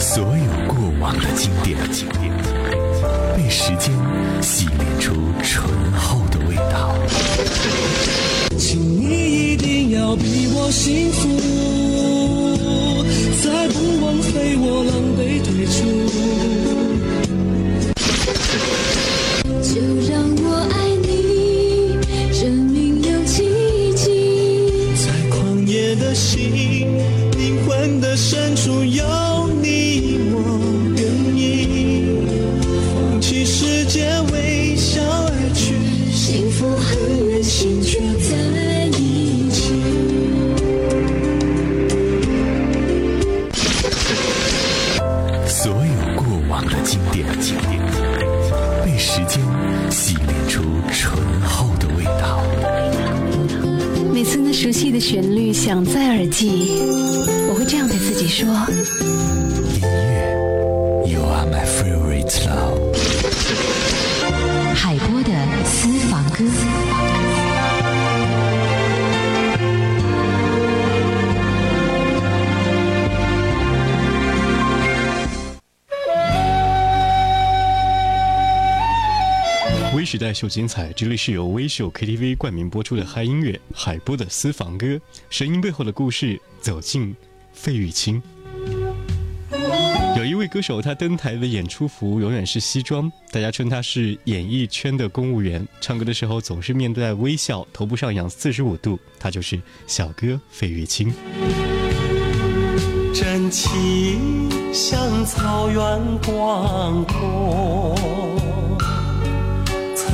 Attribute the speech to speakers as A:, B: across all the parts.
A: 所有过往的经典，被时间洗炼出醇厚的味道。
B: 请你一定要比我幸福，再不枉费我狼狈退
C: 出。就幸福和任性却在
A: 时
D: 代秀精彩，这里是由微秀 KTV 冠名播出的嗨音乐海波的私房歌，声音背后的故事，走进费玉清。有一位歌手，他登台的演出服永远是西装，大家称他是演艺圈的公务员。唱歌的时候总是面带微笑，头部上仰四十五度，他就是小哥费玉清。
B: 真情像草原广阔，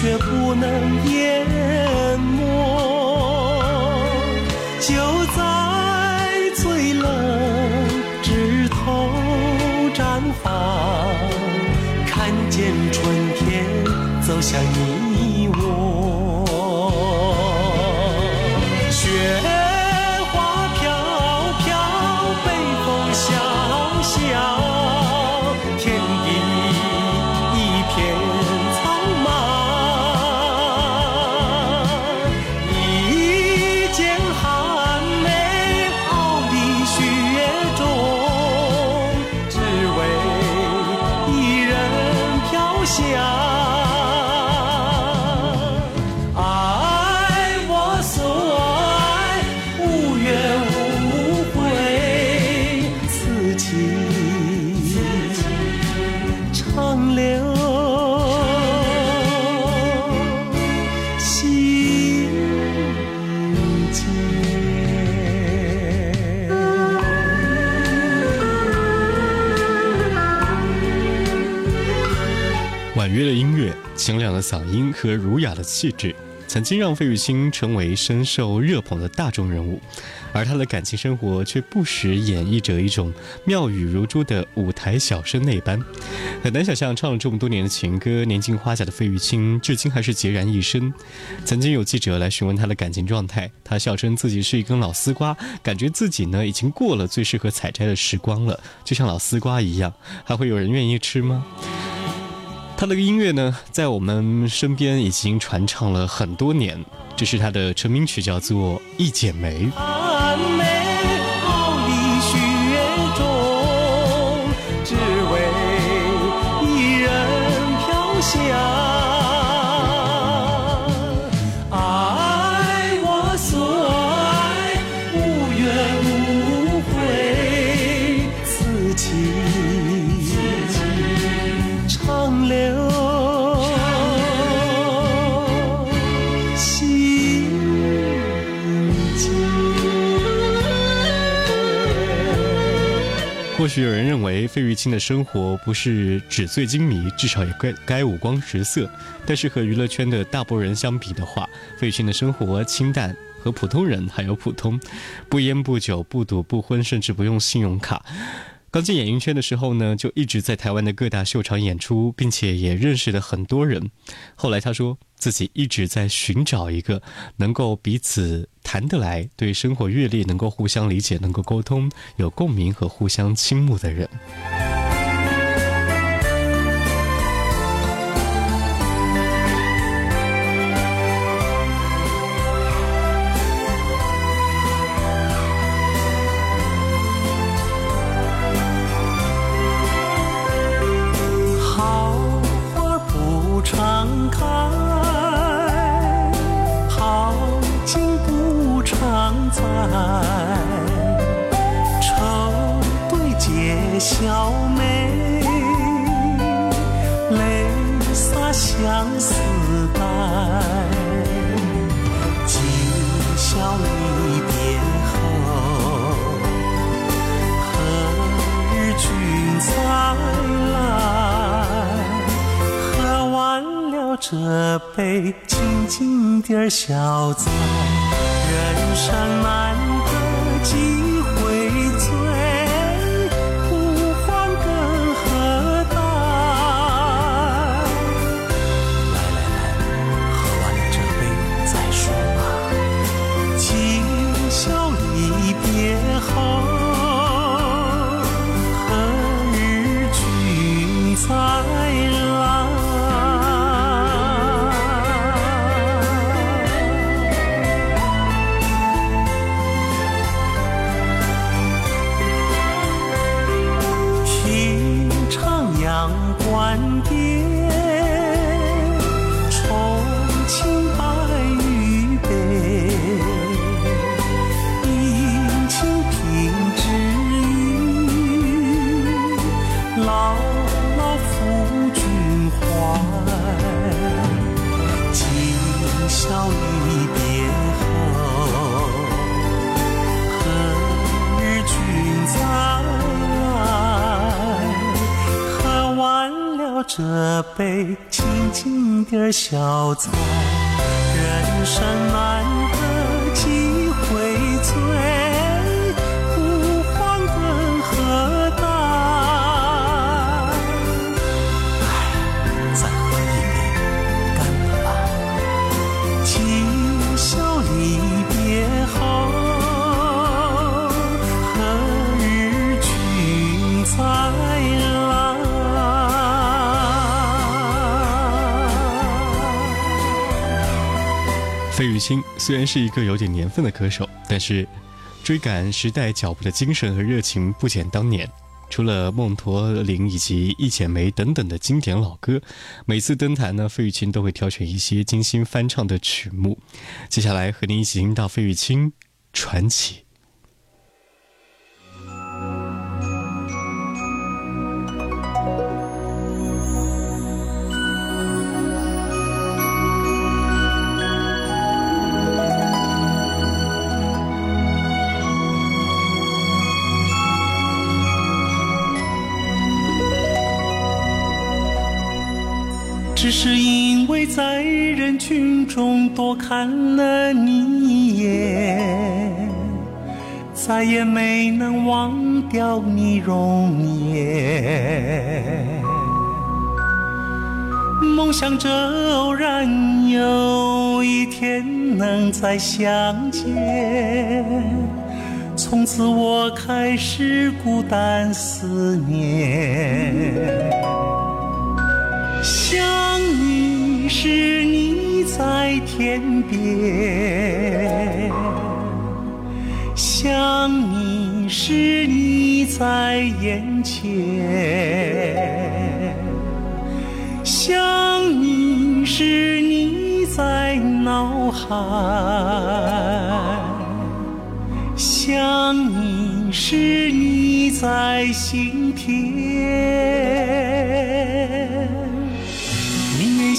B: 却不能淹没，就在最冷枝头绽放，看见春天走向你。
D: 和儒雅的气质，曾经让费玉清成为深受热捧的大众人物，而他的感情生活却不时演绎着一种妙语如珠的舞台小生那般。很难想象，唱了这么多年的情歌，年近花甲的费玉清，至今还是孑然一身。曾经有记者来询问他的感情状态，他笑称自己是一根老丝瓜，感觉自己呢已经过了最适合采摘的时光了，就像老丝瓜一样，还会有人愿意吃吗？他的音乐呢，在我们身边已经传唱了很多年。这是他的成名曲，叫做《一剪梅》。或许有人认为费玉清的生活不是纸醉金迷，至少也该该五光十色。但是和娱乐圈的大波人相比的话，费玉清的生活清淡，和普通人还有普通，不烟不酒不赌不婚，甚至不用信用卡。刚进演艺圈的时候呢，就一直在台湾的各大秀场演出，并且也认识了很多人。后来他说自己一直在寻找一个能够彼此谈得来、对生活阅历能够互相理解、能够沟通、有共鸣和互相倾慕的人。
B: 小妹，泪洒相思带。今宵离别后，何日君再来？喝完了这杯，静静地儿消灾。人生难得几消灾。人生难
D: 虽然是一个有点年份的歌手，但是追赶时代脚步的精神和热情不减当年。除了《梦驼铃》以及《一剪梅》等等的经典老歌，每次登台呢，费玉清都会挑选一些精心翻唱的曲目。接下来和您一起听到费玉清《传奇》。
B: 中多看了你一眼，再也没能忘掉你容颜。梦想着偶然有一天能再相见，从此我开始孤单思念。想你时你在天边，想你时你在眼前，想你时你在脑海，想你时你在心田。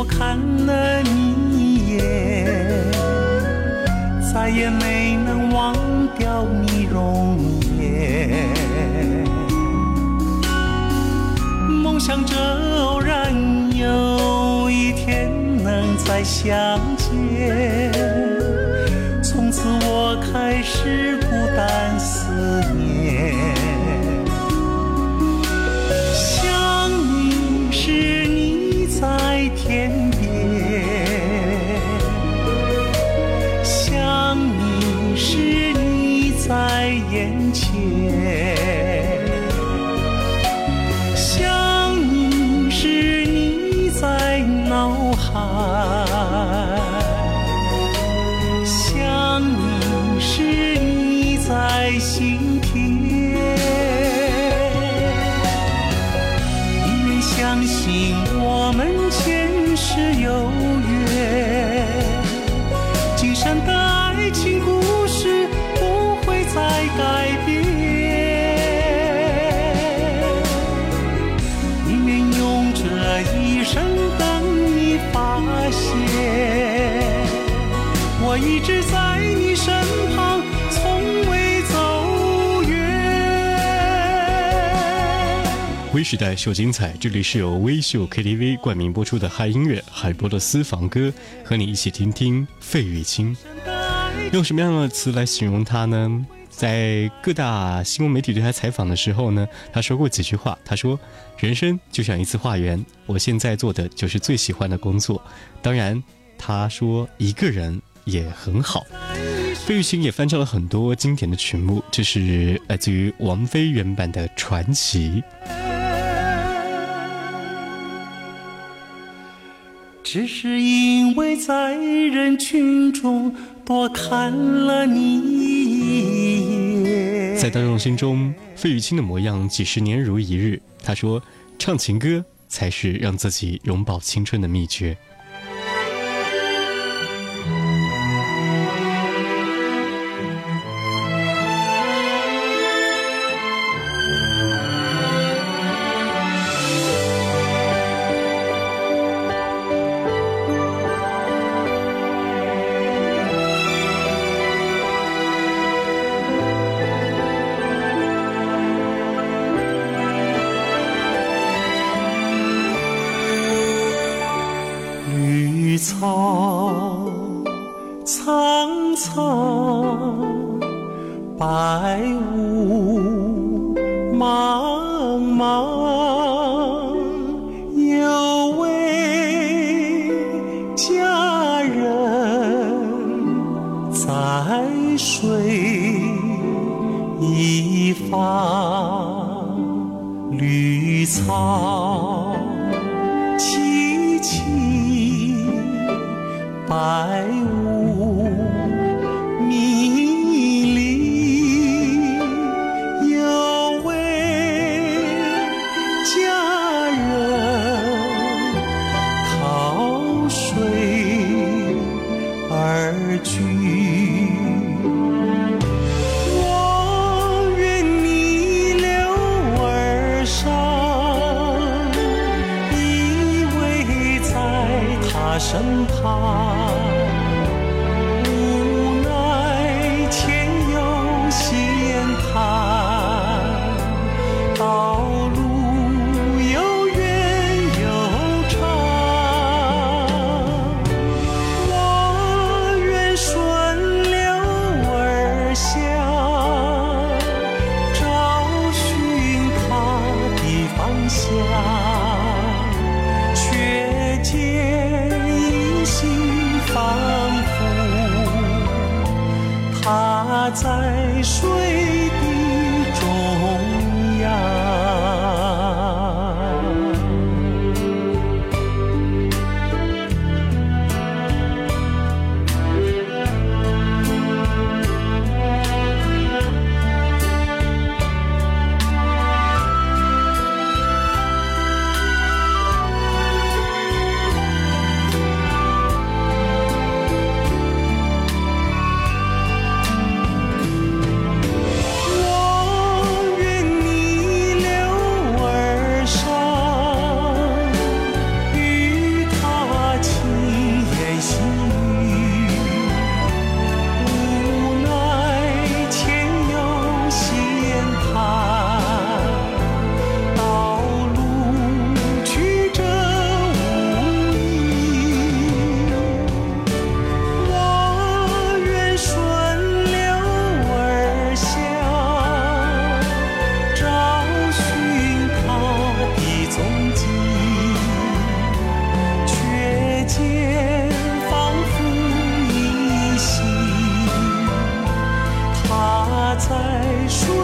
B: 我看了你一眼，再也没能忘掉你容颜。梦想着偶然有一天能再相见，从此我开始孤单眼前，我一直在你身旁，从未走远。
D: 微时代秀精彩，这里是由微秀 KTV 冠名播出的嗨音乐海波的私房歌，和你一起听听费玉清。用什么样的词来形容他呢？在各大新闻媒体对他采访的时候呢，他说过几句话。他说：“人生就像一次化缘，我现在做的就是最喜欢的工作。当然，他说一个人也很好。”费玉清也翻唱了很多经典的曲目，这是来自于王菲原版的《传奇》。
B: 只是因为在人群中多看了你。
D: 在大众心中，费玉清的模样几十年如一日。他说：“唱情歌才是让自己永葆青春的秘诀。”
B: 水一方，绿草。萋萋白身旁。啊在水的
C: 中央。才
B: 说。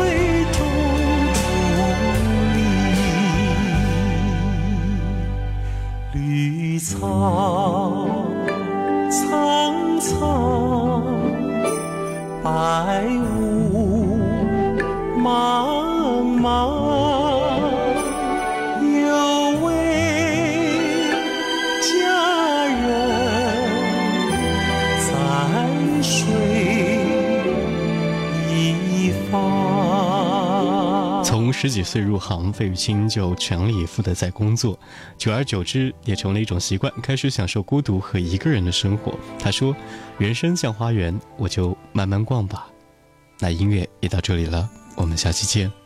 B: 十几岁入行，费玉清就全力以赴的在工作，久而久之也成了一种习惯，开始享受孤独和一个人的生活。他说：“人生像花园，我就慢慢逛吧。”那音乐也到这里了，我们下期见。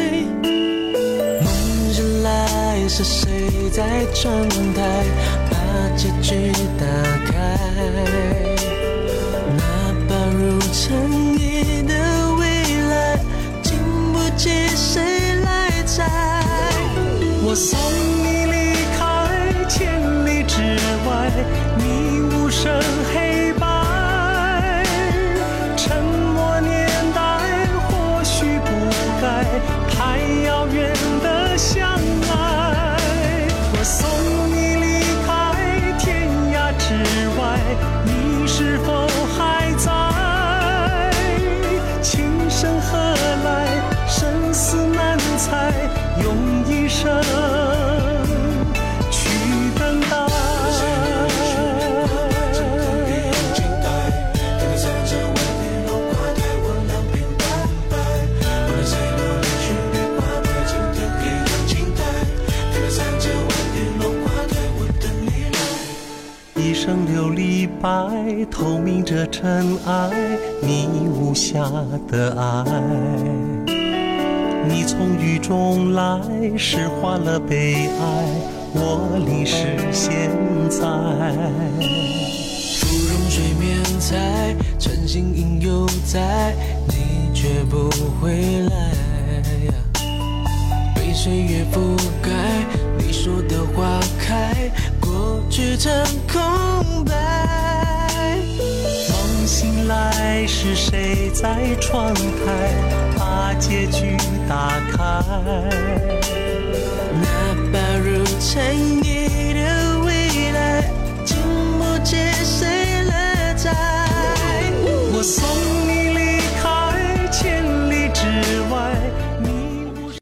C: 是谁在窗台把结局打开？哪怕如尘用一生去等待。一生琉璃白，透明着尘埃，你无瑕的爱。风雨中来，诗化了悲哀，我淋湿现在。芙蓉水面采，晨星影犹在，你却不回来。被岁月覆盖，你说的花开，过去成空白。梦醒来，是谁在窗台把结局打开。那把如尘埃的未来，就不见谁来摘。
B: 我送你。